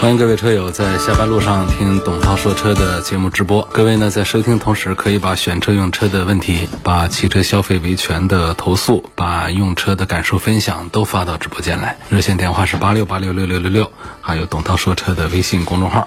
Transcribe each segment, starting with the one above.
欢迎各位车友在下班路上听董涛说车的节目直播。各位呢，在收听同时，可以把选车用车的问题、把汽车消费维权的投诉、把用车的感受分享都发到直播间来。热线电话是八六八六六六六六，还有董涛说车的微信公众号。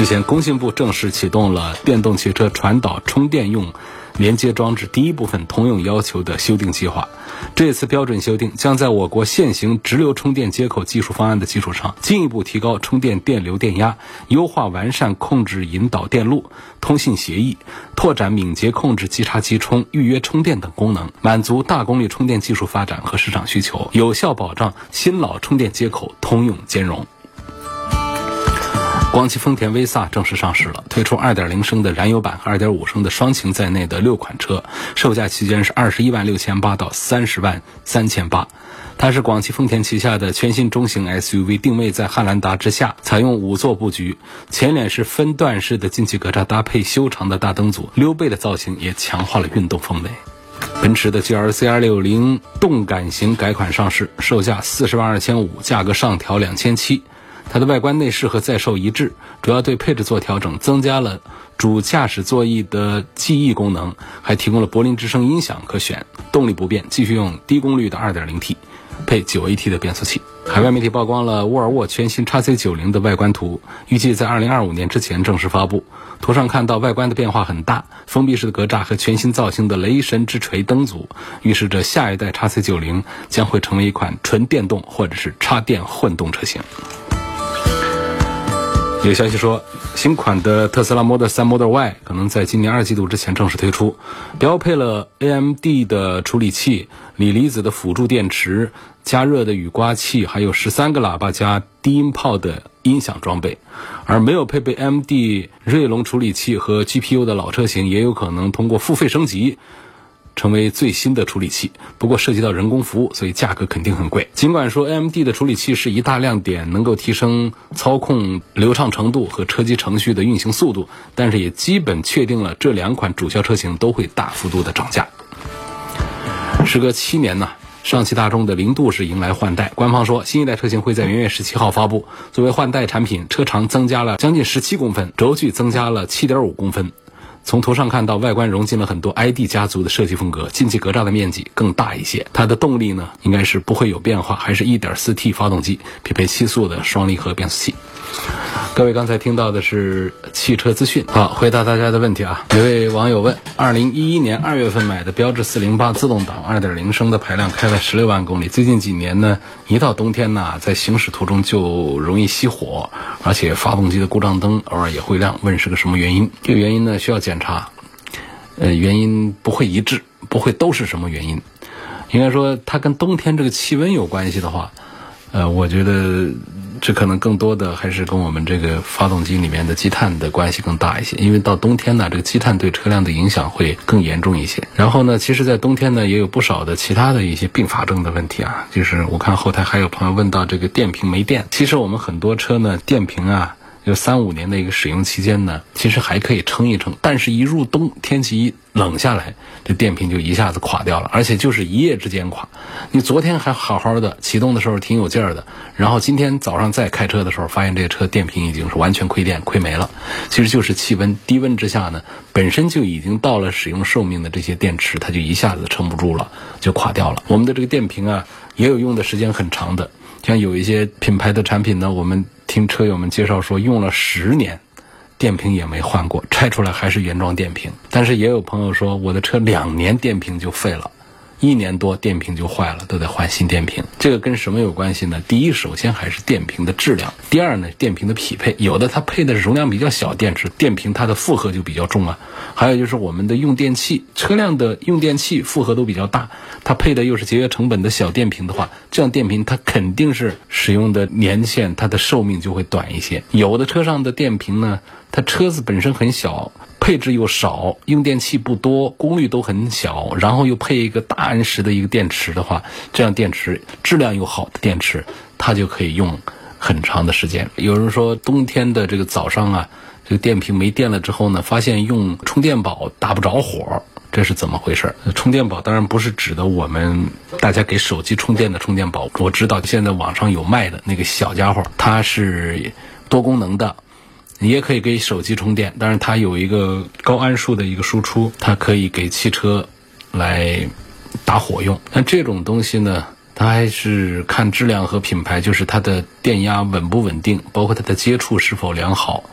日前，工信部正式启动了电动汽车传导充电用连接装置第一部分通用要求的修订计划。这次标准修订将在我国现行直流充电接口技术方案的基础上，进一步提高充电电流电压，优化完善控制引导电路、通信协议，拓展敏捷控制即插即充、预约充电等功能，满足大功率充电技术发展和市场需求，有效保障新老充电接口通用兼容。广汽丰田威飒正式上市了，推出2.0升的燃油版和2.5升的双擎在内的六款车，售价区间是二十一万六千八到三十万三千八。它是广汽丰田旗下的全新中型 SUV，定位在汉兰达之下，采用五座布局，前脸是分段式的进气格栅，搭配修长的大灯组，溜背的造型也强化了运动风味。奔驰的 GLC 260动感型改款上市，售价四十万二千五，价格上调两千七。它的外观内饰和在售一致，主要对配置做调整，增加了主驾驶座椅的记忆功能，还提供了柏林之声音响可选。动力不变，继续用低功率的 2.0T，配 9AT 的变速器。海外媒体曝光了沃尔沃全新 XC90 的外观图，预计在2025年之前正式发布。图上看到外观的变化很大，封闭式的格栅和全新造型的雷神之锤灯组，预示着下一代 XC90 将会成为一款纯电动或者是插电混动车型。有消息说，新款的特斯拉 Model 3、Model Y 可能在今年二季度之前正式推出，标配了 AMD 的处理器、锂离子的辅助电池、加热的雨刮器，还有十三个喇叭加低音炮的音响装备。而没有配备 AMD 锐龙处理器和 GPU 的老车型，也有可能通过付费升级。成为最新的处理器，不过涉及到人工服务，所以价格肯定很贵。尽管说 AMD 的处理器是一大亮点，能够提升操控流畅程度和车机程序的运行速度，但是也基本确定了这两款主销车型都会大幅度的涨价。时隔七年呢，上汽大众的零度是迎来换代，官方说新一代车型会在元月十七号发布。作为换代产品，车长增加了将近十七公分，轴距增加了七点五公分。从图上看到，外观融进了很多 ID 家族的设计风格，进气格栅的面积更大一些。它的动力呢，应该是不会有变化，还是一点四 T 发动机，匹配七速的双离合变速器。各位刚才听到的是汽车资讯，好，回答大家的问题啊。有位网友问：二零一一年二月份买的标致四零八自动挡，二点零升的排量，开了十六万公里。最近几年呢，一到冬天呢，在行驶途中就容易熄火，而且发动机的故障灯偶尔也会亮。问是个什么原因？这个原因呢，需要检查。呃，原因不会一致，不会都是什么原因。应该说，它跟冬天这个气温有关系的话，呃，我觉得。这可能更多的还是跟我们这个发动机里面的积碳的关系更大一些，因为到冬天呢，这个积碳对车辆的影响会更严重一些。然后呢，其实，在冬天呢，也有不少的其他的一些并发症的问题啊，就是我看后台还有朋友问到这个电瓶没电，其实我们很多车呢，电瓶啊。就三五年的一个使用期间呢，其实还可以撑一撑，但是一入冬，天气一冷下来，这电瓶就一下子垮掉了，而且就是一夜之间垮。你昨天还好好的启动的时候挺有劲儿的，然后今天早上再开车的时候，发现这个车电瓶已经是完全亏电亏没了。其实就是气温低温之下呢，本身就已经到了使用寿命的这些电池，它就一下子撑不住了，就垮掉了。我们的这个电瓶啊，也有用的时间很长的，像有一些品牌的产品呢，我们。听车友们介绍说，用了十年，电瓶也没换过，拆出来还是原装电瓶。但是也有朋友说，我的车两年电瓶就废了，一年多电瓶就坏了，都得换新电瓶。这个跟什么有关系呢？第一，首先还是电瓶的质量；第二呢，电瓶的匹配。有的它配的是容量比较小电池，电瓶它的负荷就比较重啊。还有就是我们的用电器，车辆的用电器负荷都比较大，它配的又是节约成本的小电瓶的话，这样电瓶它肯定是使用的年限，它的寿命就会短一些。有的车上的电瓶呢，它车子本身很小。配置又少，用电器不多，功率都很小，然后又配一个大安时的一个电池的话，这样电池质量又好的电池，它就可以用很长的时间。有人说冬天的这个早上啊，这个电瓶没电了之后呢，发现用充电宝打不着火，这是怎么回事？充电宝当然不是指的我们大家给手机充电的充电宝，我知道现在网上有卖的那个小家伙，它是多功能的。你也可以给手机充电，但是它有一个高安数的一个输出，它可以给汽车来打火用。那这种东西呢，它还是看质量和品牌，就是它的电压稳不稳定，包括它的接触是否良好。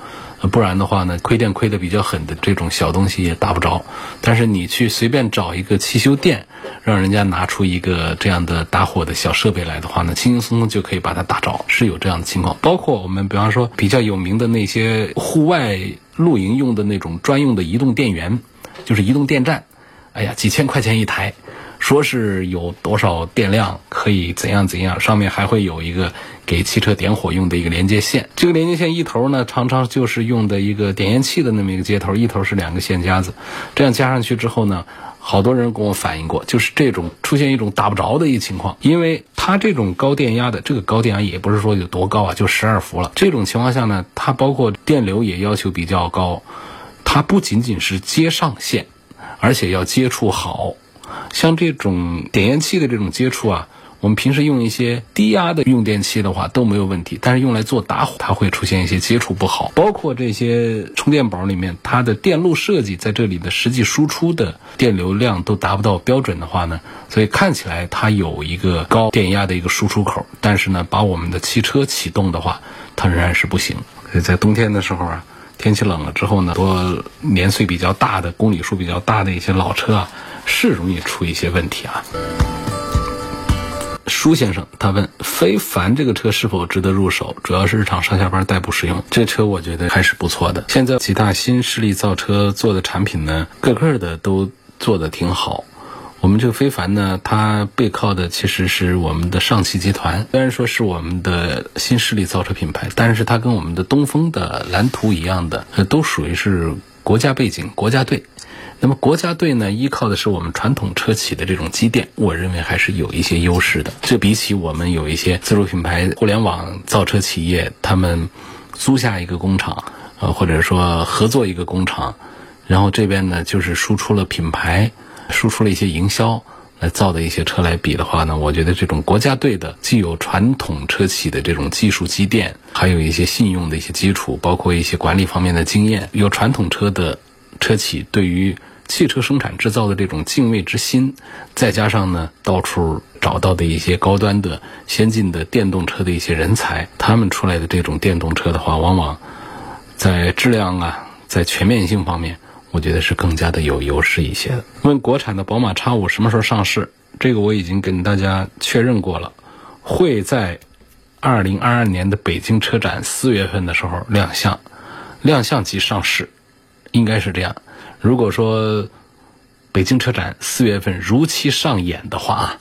不然的话呢，亏电亏的比较狠的这种小东西也打不着。但是你去随便找一个汽修店，让人家拿出一个这样的打火的小设备来的话呢，轻轻松松就可以把它打着，是有这样的情况。包括我们比方说比较有名的那些户外露营用的那种专用的移动电源，就是移动电站，哎呀，几千块钱一台。说是有多少电量可以怎样怎样，上面还会有一个给汽车点火用的一个连接线。这个连接线一头呢，常常就是用的一个点烟器的那么一个接头，一头是两个线夹子。这样加上去之后呢，好多人跟我反映过，就是这种出现一种打不着的一情况。因为它这种高电压的，这个高电压也不是说有多高啊，就十二伏了。这种情况下呢，它包括电流也要求比较高，它不仅仅是接上线，而且要接触好。像这种点烟器的这种接触啊，我们平时用一些低压的用电器的话都没有问题，但是用来做打火，它会出现一些接触不好。包括这些充电宝里面，它的电路设计在这里的实际输出的电流量都达不到标准的话呢，所以看起来它有一个高电压的一个输出口，但是呢，把我们的汽车启动的话，它仍然是不行。所以在冬天的时候啊，天气冷了之后呢，多年岁比较大的、公里数比较大的一些老车啊。是容易出一些问题啊。舒先生他问：非凡这个车是否值得入手？主要是日常上下班代步使用。这车我觉得还是不错的。现在几大新势力造车做的产品呢，个个的都做的挺好。我们这个非凡呢，它背靠的其实是我们的上汽集团，虽然说是我们的新势力造车品牌，但是它跟我们的东风的蓝图一样的，都属于是国家背景、国家队。那么国家队呢，依靠的是我们传统车企的这种积淀，我认为还是有一些优势的。这比起我们有一些自主品牌、互联网造车企业，他们租下一个工厂，呃，或者说合作一个工厂，然后这边呢就是输出了品牌，输出了一些营销造的一些车来比的话呢，我觉得这种国家队的既有传统车企的这种技术积淀，还有一些信用的一些基础，包括一些管理方面的经验，有传统车的。车企对于汽车生产制造的这种敬畏之心，再加上呢，到处找到的一些高端的、先进的电动车的一些人才，他们出来的这种电动车的话，往往在质量啊，在全面性方面，我觉得是更加的有优势一些的。问国产的宝马 X 五什么时候上市？这个我已经跟大家确认过了，会在二零二二年的北京车展四月份的时候亮相，亮相即上市。应该是这样。如果说北京车展四月份如期上演的话啊，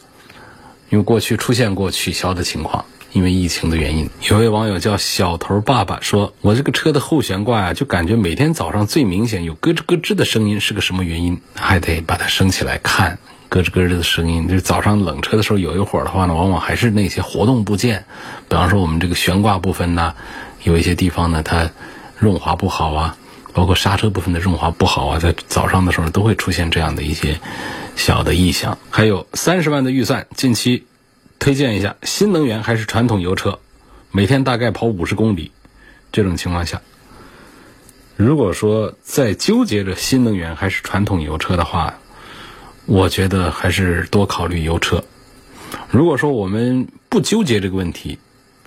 因为过去出现过取消的情况，因为疫情的原因。有位网友叫小头爸爸说：“我这个车的后悬挂呀，就感觉每天早上最明显有咯吱咯吱的声音，是个什么原因？还得把它升起来看，咯吱咯吱的声音。就是早上冷车的时候有一会儿的话呢，往往还是那些活动部件，比方说我们这个悬挂部分呢，有一些地方呢它润滑不好啊。”包括刹车部分的润滑不好啊，在早上的时候都会出现这样的一些小的异响。还有三十万的预算，近期推荐一下新能源还是传统油车，每天大概跑五十公里。这种情况下，如果说在纠结着新能源还是传统油车的话，我觉得还是多考虑油车。如果说我们不纠结这个问题，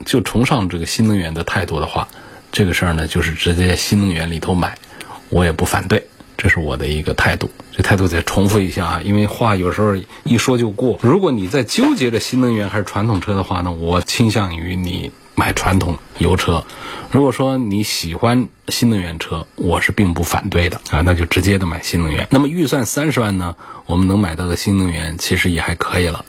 就崇尚这个新能源的态度的话。这个事儿呢，就是直接新能源里头买，我也不反对。这是我的一个态度。这态度再重复一下啊，因为话有时候一说就过。如果你在纠结着新能源还是传统车的话呢，我倾向于你买传统油车。如果说你喜欢新能源车，我是并不反对的啊，那就直接的买新能源。那么预算三十万呢，我们能买到的新能源其实也还可以了。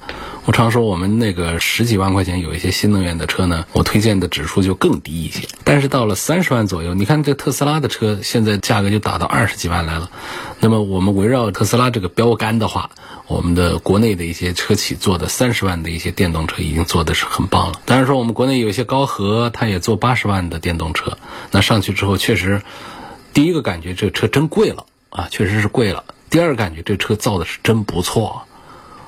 我常说，我们那个十几万块钱有一些新能源的车呢，我推荐的指数就更低一些。但是到了三十万左右，你看这特斯拉的车现在价格就打到二十几万来了。那么我们围绕特斯拉这个标杆的话，我们的国内的一些车企做的三十万的一些电动车已经做的是很棒了。当然说我们国内有一些高和，它也做八十万的电动车，那上去之后确实，第一个感觉这车真贵了啊，确实是贵了。第二个感觉这车造的是真不错，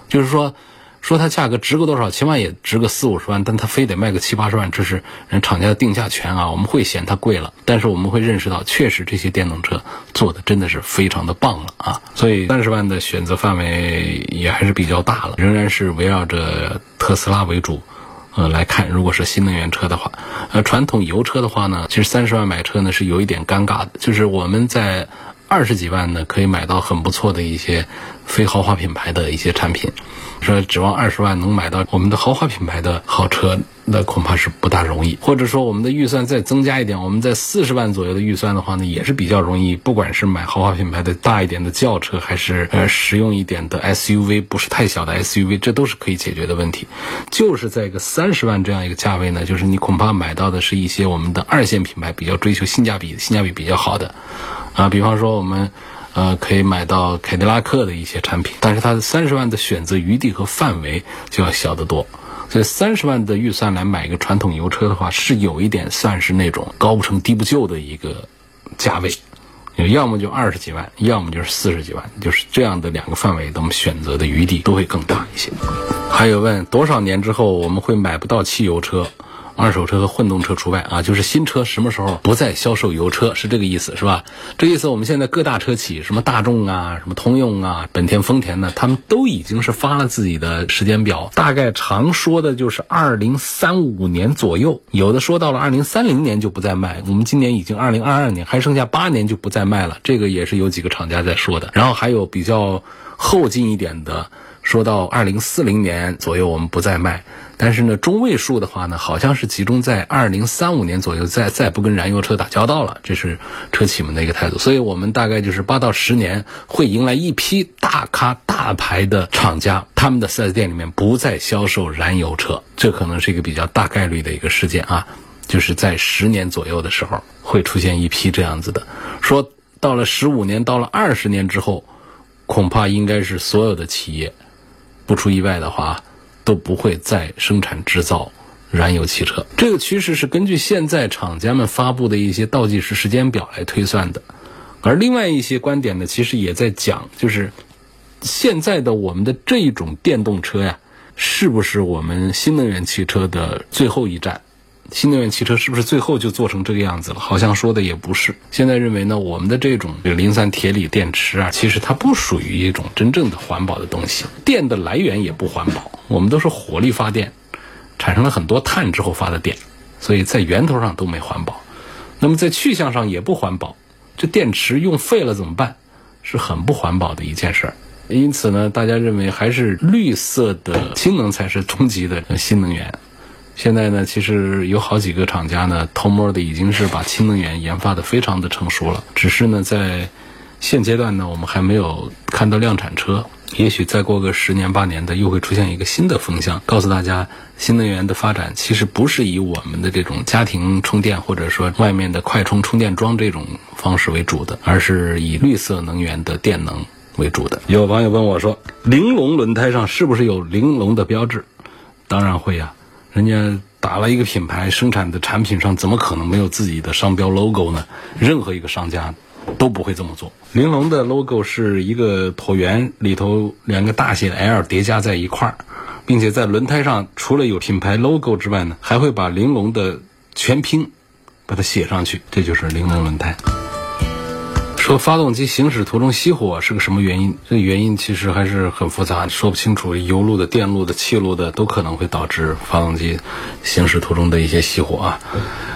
就是说。说它价格值个多少，起码也值个四五十万，但它非得卖个七八十万，这是人厂家的定价权啊。我们会嫌它贵了，但是我们会认识到，确实这些电动车做的真的是非常的棒了啊。所以三十万的选择范围也还是比较大了，仍然是围绕着特斯拉为主，呃来看。如果是新能源车的话，呃传统油车的话呢，其实三十万买车呢是有一点尴尬的，就是我们在二十几万呢可以买到很不错的一些非豪华品牌的一些产品。说指望二十万能买到我们的豪华品牌的好车，那恐怕是不大容易。或者说我们的预算再增加一点，我们在四十万左右的预算的话呢，也是比较容易。不管是买豪华品牌的大一点的轿车，还是呃实用一点的 SUV，不是太小的 SUV，这都是可以解决的问题。就是在一个三十万这样一个价位呢，就是你恐怕买到的是一些我们的二线品牌比较追求性价比、性价比比较好的，啊，比方说我们。呃，可以买到凯迪拉克的一些产品，但是它的三十万的选择余地和范围就要小得多。所以三十万的预算来买一个传统油车的话，是有一点算是那种高不成低不就的一个价位，要么就二十几万，要么就是四十几万，就是这样的两个范围，我们选择的余地都会更大一些。还有问多少年之后我们会买不到汽油车？二手车和混动车除外啊，就是新车什么时候不再销售油车是这个意思，是吧？这意思我们现在各大车企，什么大众啊、什么通用啊、本田、丰田呢，他们都已经是发了自己的时间表，大概常说的就是二零三五年左右，有的说到了二零三零年就不再卖。我们今年已经二零二二年，还剩下八年就不再卖了，这个也是有几个厂家在说的。然后还有比较后进一点的，说到二零四零年左右我们不再卖。但是呢，中位数的话呢，好像是集中在二零三五年左右，再再不跟燃油车打交道了，这是车企们的一个态度。所以我们大概就是八到十年会迎来一批大咖大牌的厂家，他们的四 S 店里面不再销售燃油车，这可能是一个比较大概率的一个事件啊，就是在十年左右的时候会出现一批这样子的。说到了十五年，到了二十年之后，恐怕应该是所有的企业，不出意外的话。都不会再生产制造燃油汽车。这个趋势是根据现在厂家们发布的一些倒计时时间表来推算的。而另外一些观点呢，其实也在讲，就是现在的我们的这一种电动车呀，是不是我们新能源汽车的最后一站？新能源汽车是不是最后就做成这个样子了？好像说的也不是。现在认为呢，我们的这种磷酸铁锂电池啊，其实它不属于一种真正的环保的东西，电的来源也不环保。我们都是火力发电，产生了很多碳之后发的电，所以在源头上都没环保。那么在去向上也不环保，这电池用废了怎么办？是很不环保的一件事儿。因此呢，大家认为还是绿色的氢能才是终极的新能源。现在呢，其实有好几个厂家呢，偷摸的已经是把氢能源研发的非常的成熟了。只是呢，在现阶段呢，我们还没有看到量产车。也许再过个十年八年的，又会出现一个新的风向，告诉大家，新能源的发展其实不是以我们的这种家庭充电或者说外面的快充充电桩这种方式为主的，而是以绿色能源的电能为主的。有网友问我说：“玲珑轮胎上是不是有玲珑的标志？”当然会呀。人家打了一个品牌生产的产品上，怎么可能没有自己的商标 logo 呢？任何一个商家都不会这么做。玲珑的 logo 是一个椭圆，里头两个大写的 L 叠加在一块儿，并且在轮胎上除了有品牌 logo 之外呢，还会把玲珑的全拼把它写上去，这就是玲珑轮胎。说发动机行驶途中熄火是个什么原因？这个原因其实还是很复杂，说不清楚。油路的、电路的、气路的都可能会导致发动机行驶途中的一些熄火啊。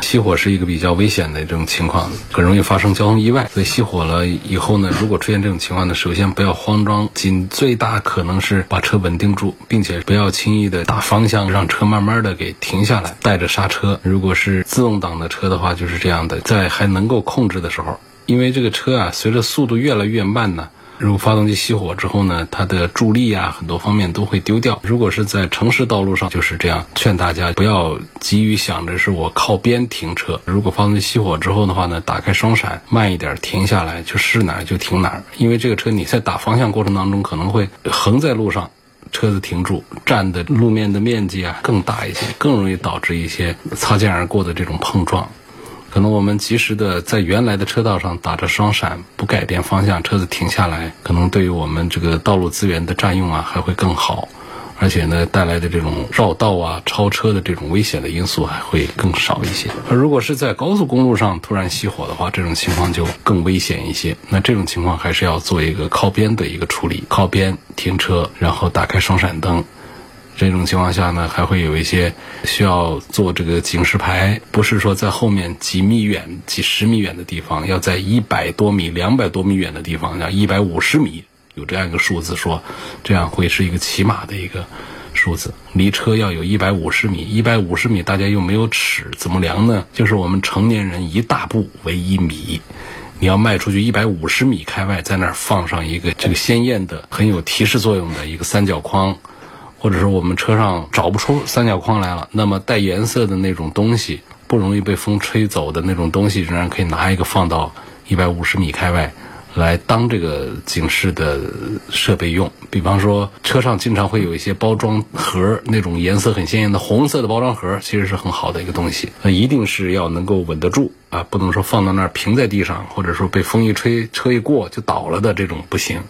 熄火是一个比较危险的这种情况，很容易发生交通意外。所以熄火了以后呢，如果出现这种情况呢，首先不要慌张，尽最大可能是把车稳定住，并且不要轻易的打方向，让车慢慢的给停下来，带着刹车。如果是自动挡的车的话，就是这样的，在还能够控制的时候。因为这个车啊，随着速度越来越慢呢，如果发动机熄火之后呢，它的助力啊，很多方面都会丢掉。如果是在城市道路上，就是这样。劝大家不要急于想着是我靠边停车。如果发动机熄火之后的话呢，打开双闪，慢一点停下来，就是哪儿就停哪儿。因为这个车你在打方向过程当中可能会横在路上，车子停住，占的路面的面积啊更大一些，更容易导致一些擦肩而过的这种碰撞。可能我们及时的在原来的车道上打着双闪，不改变方向，车子停下来，可能对于我们这个道路资源的占用啊还会更好，而且呢带来的这种绕道啊、超车的这种危险的因素还会更少一些。而如果是在高速公路上突然熄火的话，这种情况就更危险一些。那这种情况还是要做一个靠边的一个处理，靠边停车，然后打开双闪灯。这种情况下呢，还会有一些需要做这个警示牌，不是说在后面几米远、几十米远的地方，要在一百多米、两百多米远的地方，要一百五十米，有这样一个数字，说这样会是一个起码的一个数字，离车要有一百五十米，一百五十米大家又没有尺，怎么量呢？就是我们成年人一大步为一米，你要迈出去一百五十米开外，在那儿放上一个这个鲜艳的、很有提示作用的一个三角框。或者是我们车上找不出三角框来了，那么带颜色的那种东西，不容易被风吹走的那种东西，仍然可以拿一个放到一百五十米开外，来当这个警示的设备用。比方说，车上经常会有一些包装盒，那种颜色很鲜艳的红色的包装盒，其实是很好的一个东西。那一定是要能够稳得住啊，不能说放到那儿平在地上，或者说被风一吹，车一过就倒了的这种不行。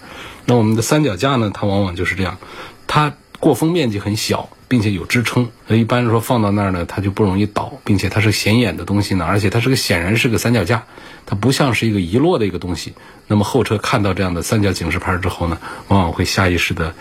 那我们的三脚架呢，它往往就是这样，它。过风面积很小，并且有支撑，一般说放到那儿呢，它就不容易倒，并且它是显眼的东西呢，而且它是个显然是个三脚架，它不像是一个遗落的一个东西。那么后车看到这样的三角警示牌之后呢，往往会下意识的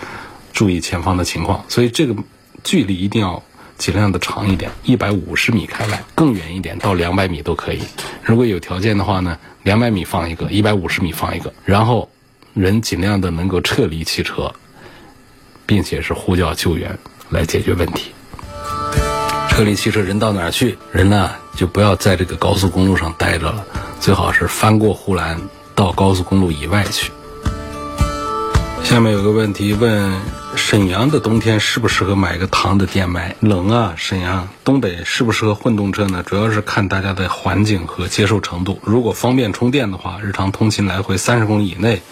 注意前方的情况，所以这个距离一定要尽量的长一点，一百五十米开外，更远一点到两百米都可以。如果有条件的话呢，两百米放一个，一百五十米放一个，然后人尽量的能够撤离汽车。并且是呼叫救援来解决问题。车里汽车人到哪儿去？人呢就不要在这个高速公路上待着了，最好是翻过护栏到高速公路以外去。下面有个问题问：沈阳的冬天适不适合买个糖的电麦？冷啊，沈阳、东北适不适合混动车呢？主要是看大家的环境和接受程度。如果方便充电的话，日常通勤来回三十公里以内。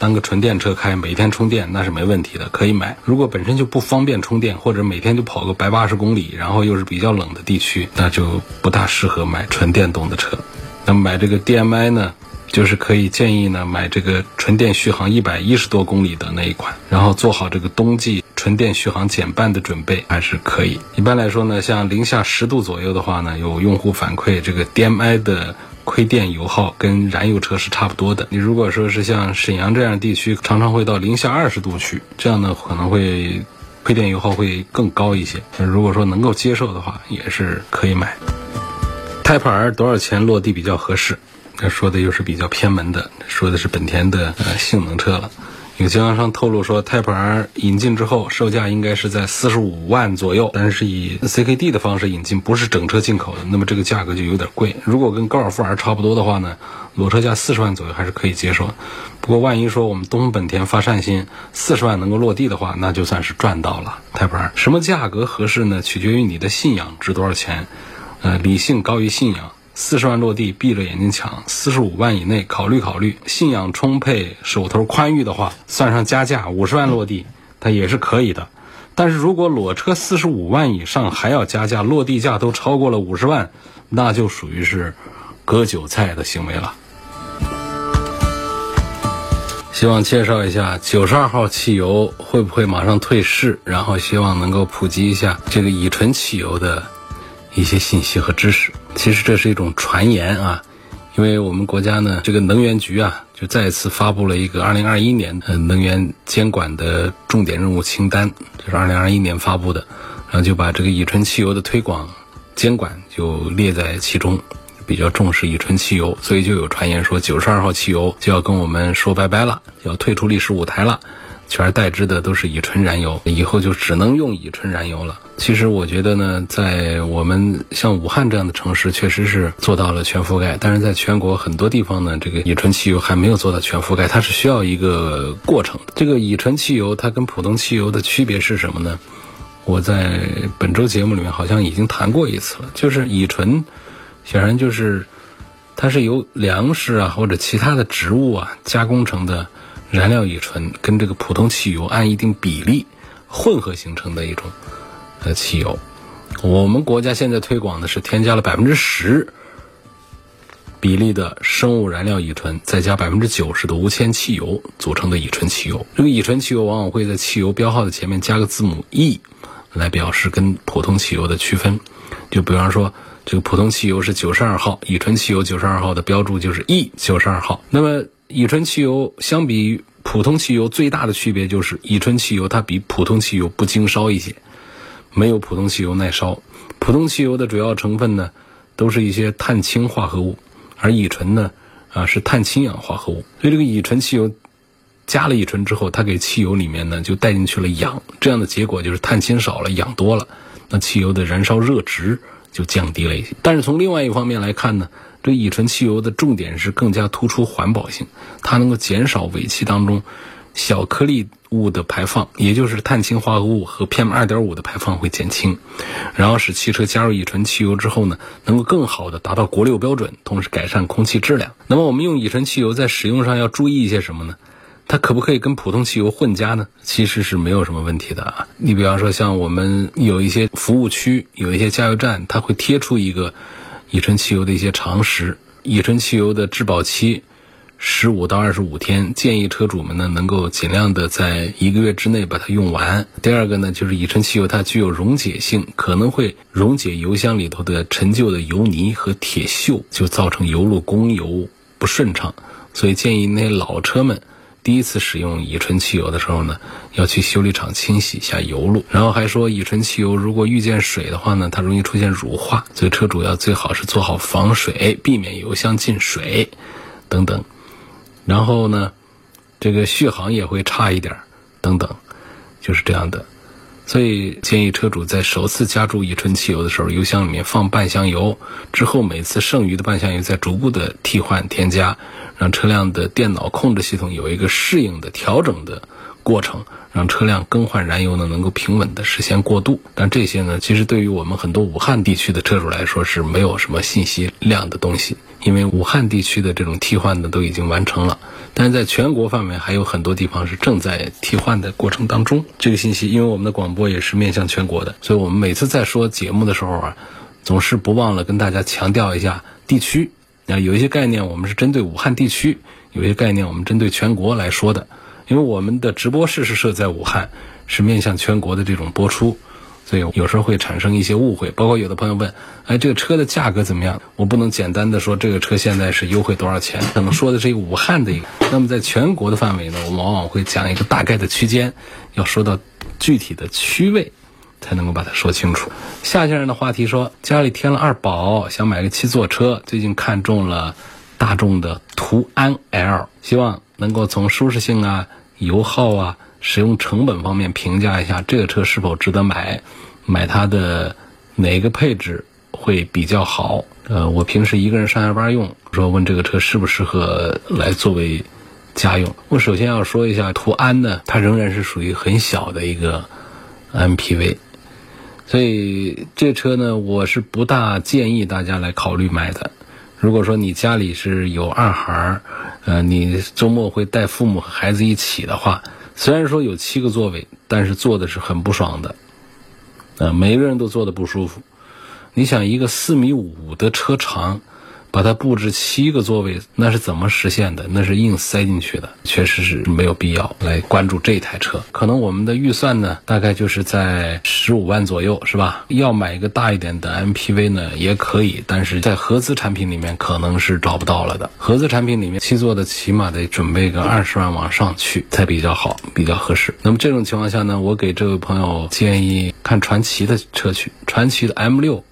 当个纯电车开，每天充电那是没问题的，可以买。如果本身就不方便充电，或者每天就跑个百八十公里，然后又是比较冷的地区，那就不大适合买纯电动的车。那么买这个 DMI 呢，就是可以建议呢买这个纯电续航一百一十多公里的那一款，然后做好这个冬季纯电续航减半的准备，还是可以。一般来说呢，像零下十度左右的话呢，有用户反馈这个 DMI 的。亏电油耗跟燃油车是差不多的。你如果说是像沈阳这样地区，常常会到零下二十度去，这样呢可能会亏电油耗会更高一些。如果说能够接受的话，也是可以买。胎盘多少钱落地比较合适？那说的又是比较偏门的，说的是本田的呃性能车了。有经销商透露说，Type R 引进之后，售价应该是在四十五万左右，但是以 CKD 的方式引进，不是整车进口的，那么这个价格就有点贵。如果跟高尔夫 R 差不多的话呢，裸车价四十万左右还是可以接受。不过万一说我们东风本田发善心，四十万能够落地的话，那就算是赚到了。Type R 什么价格合适呢？取决于你的信仰值多少钱，呃，理性高于信仰。四十万落地，闭着眼睛抢；四十五万以内，考虑考虑。信仰充沛、手头宽裕的话，算上加价，五十万落地，它也是可以的。但是如果裸车四十五万以上还要加价，落地价都超过了五十万，那就属于是割韭菜的行为了。希望介绍一下九十二号汽油会不会马上退市，然后希望能够普及一下这个乙醇汽油的。一些信息和知识，其实这是一种传言啊，因为我们国家呢，这个能源局啊，就再次发布了一个二零二一年呃能源监管的重点任务清单，就是二零二一年发布的，然后就把这个乙醇汽油的推广监管就列在其中，比较重视乙醇汽油，所以就有传言说九十二号汽油就要跟我们说拜拜了，要退出历史舞台了。取而代之的都是乙醇燃油，以后就只能用乙醇燃油了。其实我觉得呢，在我们像武汉这样的城市，确实是做到了全覆盖。但是在全国很多地方呢，这个乙醇汽油还没有做到全覆盖，它是需要一个过程的。这个乙醇汽油它跟普通汽油的区别是什么呢？我在本周节目里面好像已经谈过一次了，就是乙醇，显然就是它是由粮食啊或者其他的植物啊加工成的。燃料乙醇跟这个普通汽油按一定比例混合形成的一种呃汽油，我们国家现在推广的是添加了百分之十比例的生物燃料乙醇，再加百分之九十的无铅汽油组成的乙醇汽油。这个乙醇汽油往往会在汽油标号的前面加个字母 E，来表示跟普通汽油的区分。就比方说，这个普通汽油是九十二号，乙醇汽油九十二号的标注就是 E 九十二号。那么乙醇汽油相比于普通汽油最大的区别就是，乙醇汽油它比普通汽油不经烧一些，没有普通汽油耐烧。普通汽油的主要成分呢，都是一些碳氢化合物，而乙醇呢，啊是碳氢氧化合物。所以这个乙醇汽油加了乙醇之后，它给汽油里面呢就带进去了氧，这样的结果就是碳氢少了，氧多了，那汽油的燃烧热值就降低了一些。但是从另外一方面来看呢。对乙醇汽油的重点是更加突出环保性，它能够减少尾气当中小颗粒物的排放，也就是碳氢化合物和 PM 二点五的排放会减轻，然后使汽车加入乙醇汽油之后呢，能够更好的达到国六标准，同时改善空气质量。那么我们用乙醇汽油在使用上要注意一些什么呢？它可不可以跟普通汽油混加呢？其实是没有什么问题的啊。你比方说像我们有一些服务区，有一些加油站，它会贴出一个。乙醇汽油的一些常识，乙醇汽油的质保期十五到二十五天，建议车主们呢能够尽量的在一个月之内把它用完。第二个呢，就是乙醇汽油它具有溶解性，可能会溶解油箱里头的陈旧的油泥和铁锈，就造成油路供油不顺畅。所以建议那些老车们。第一次使用乙醇汽油的时候呢，要去修理厂清洗一下油路。然后还说，乙醇汽油如果遇见水的话呢，它容易出现乳化，所以车主要最好是做好防水，避免油箱进水等等。然后呢，这个续航也会差一点等等，就是这样的。所以建议车主在首次加注乙醇汽油的时候，油箱里面放半箱油，之后每次剩余的半箱油再逐步的替换添加。让车辆的电脑控制系统有一个适应的调整的过程，让车辆更换燃油呢能够平稳的实现过渡。但这些呢，其实对于我们很多武汉地区的车主来说是没有什么信息量的东西，因为武汉地区的这种替换的都已经完成了。但是在全国范围还有很多地方是正在替换的过程当中。这个信息，因为我们的广播也是面向全国的，所以我们每次在说节目的时候啊，总是不忘了跟大家强调一下地区。啊，有一些概念我们是针对武汉地区，有些概念我们针对全国来说的。因为我们的直播室是设在武汉，是面向全国的这种播出，所以有时候会产生一些误会。包括有的朋友问，哎，这个车的价格怎么样？我不能简单的说这个车现在是优惠多少钱，可能说的是一个武汉的一个。那么在全国的范围呢，我们往往会讲一个大概的区间，要说到具体的区位。才能够把它说清楚。夏先生的话题说，家里添了二宝，想买个七座车，最近看中了大众的途安 L，希望能够从舒适性啊、油耗啊、使用成本方面评价一下这个车是否值得买，买它的哪个配置会比较好。呃，我平时一个人上下班用，说问这个车适不适合来作为家用。我首先要说一下，途安呢，它仍然是属于很小的一个 MPV。所以这车呢，我是不大建议大家来考虑买的。如果说你家里是有二孩儿，呃，你周末会带父母和孩子一起的话，虽然说有七个座位，但是坐的是很不爽的，呃，每个人都坐的不舒服。你想一个四米五的车长，把它布置七个座位，那是怎么实现的？那是硬塞进去的，确实是没有必要来关注这台车。可能我们的预算呢，大概就是在十五万左右，是吧？要买一个大一点的 MPV 呢，也可以，但是在合资产品里面可能是找不到了的。合资产品里面七座的起码得准备个二十万往上去才比较好，比较合适。那么这种情况下呢，我给这位朋友建议看传祺的车去，传祺的 M 六。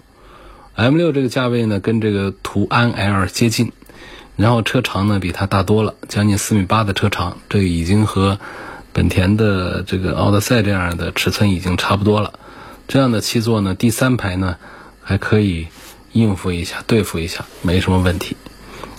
M 六这个价位呢，跟这个途安 L 接近，然后车长呢比它大多了，将近四米八的车长，这已经和本田的这个奥德赛这样的尺寸已经差不多了。这样的七座呢，第三排呢还可以应付一下、对付一下，没什么问题。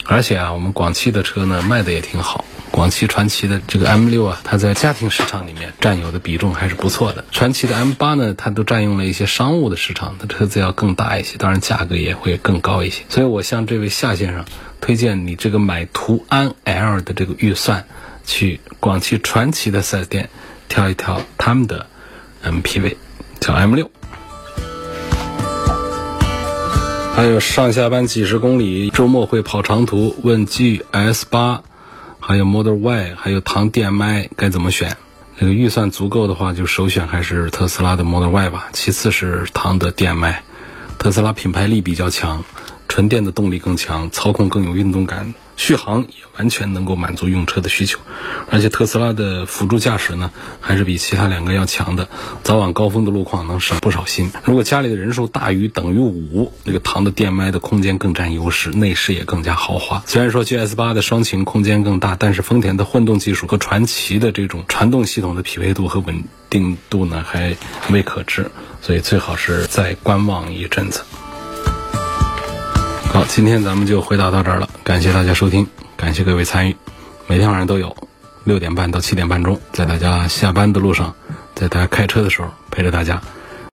而且啊，我们广汽的车呢卖的也挺好。广汽传祺的这个 M 六啊，它在家庭市场里面占有的比重还是不错的。传祺的 M 八呢，它都占用了一些商务的市场，它车子要更大一些，当然价格也会更高一些。所以我向这位夏先生推荐，你这个买途安 L 的这个预算，去广汽传祺的 4S 店挑一挑他们的 MPV，叫 M 六。还有上下班几十公里，周末会跑长途，问 G S 八。还有 Model Y，还有唐 DM-i 该怎么选？这个预算足够的话，就首选还是特斯拉的 Model Y 吧。其次是唐的 DM-i，特斯拉品牌力比较强，纯电的动力更强，操控更有运动感。续航也完全能够满足用车的需求，而且特斯拉的辅助驾驶呢，还是比其他两个要强的，早晚高峰的路况能省不少心。如果家里的人数大于等于五，那个唐的电麦的空间更占优势，内饰也更加豪华。虽然说 GS 八的双擎空间更大，但是丰田的混动技术和传祺的这种传动系统的匹配度和稳定度呢，还未可知，所以最好是再观望一阵子。好，今天咱们就回答到这儿了，感谢大家收听，感谢各位参与。每天晚上都有，六点半到七点半钟，在大家下班的路上，在大家开车的时候陪着大家。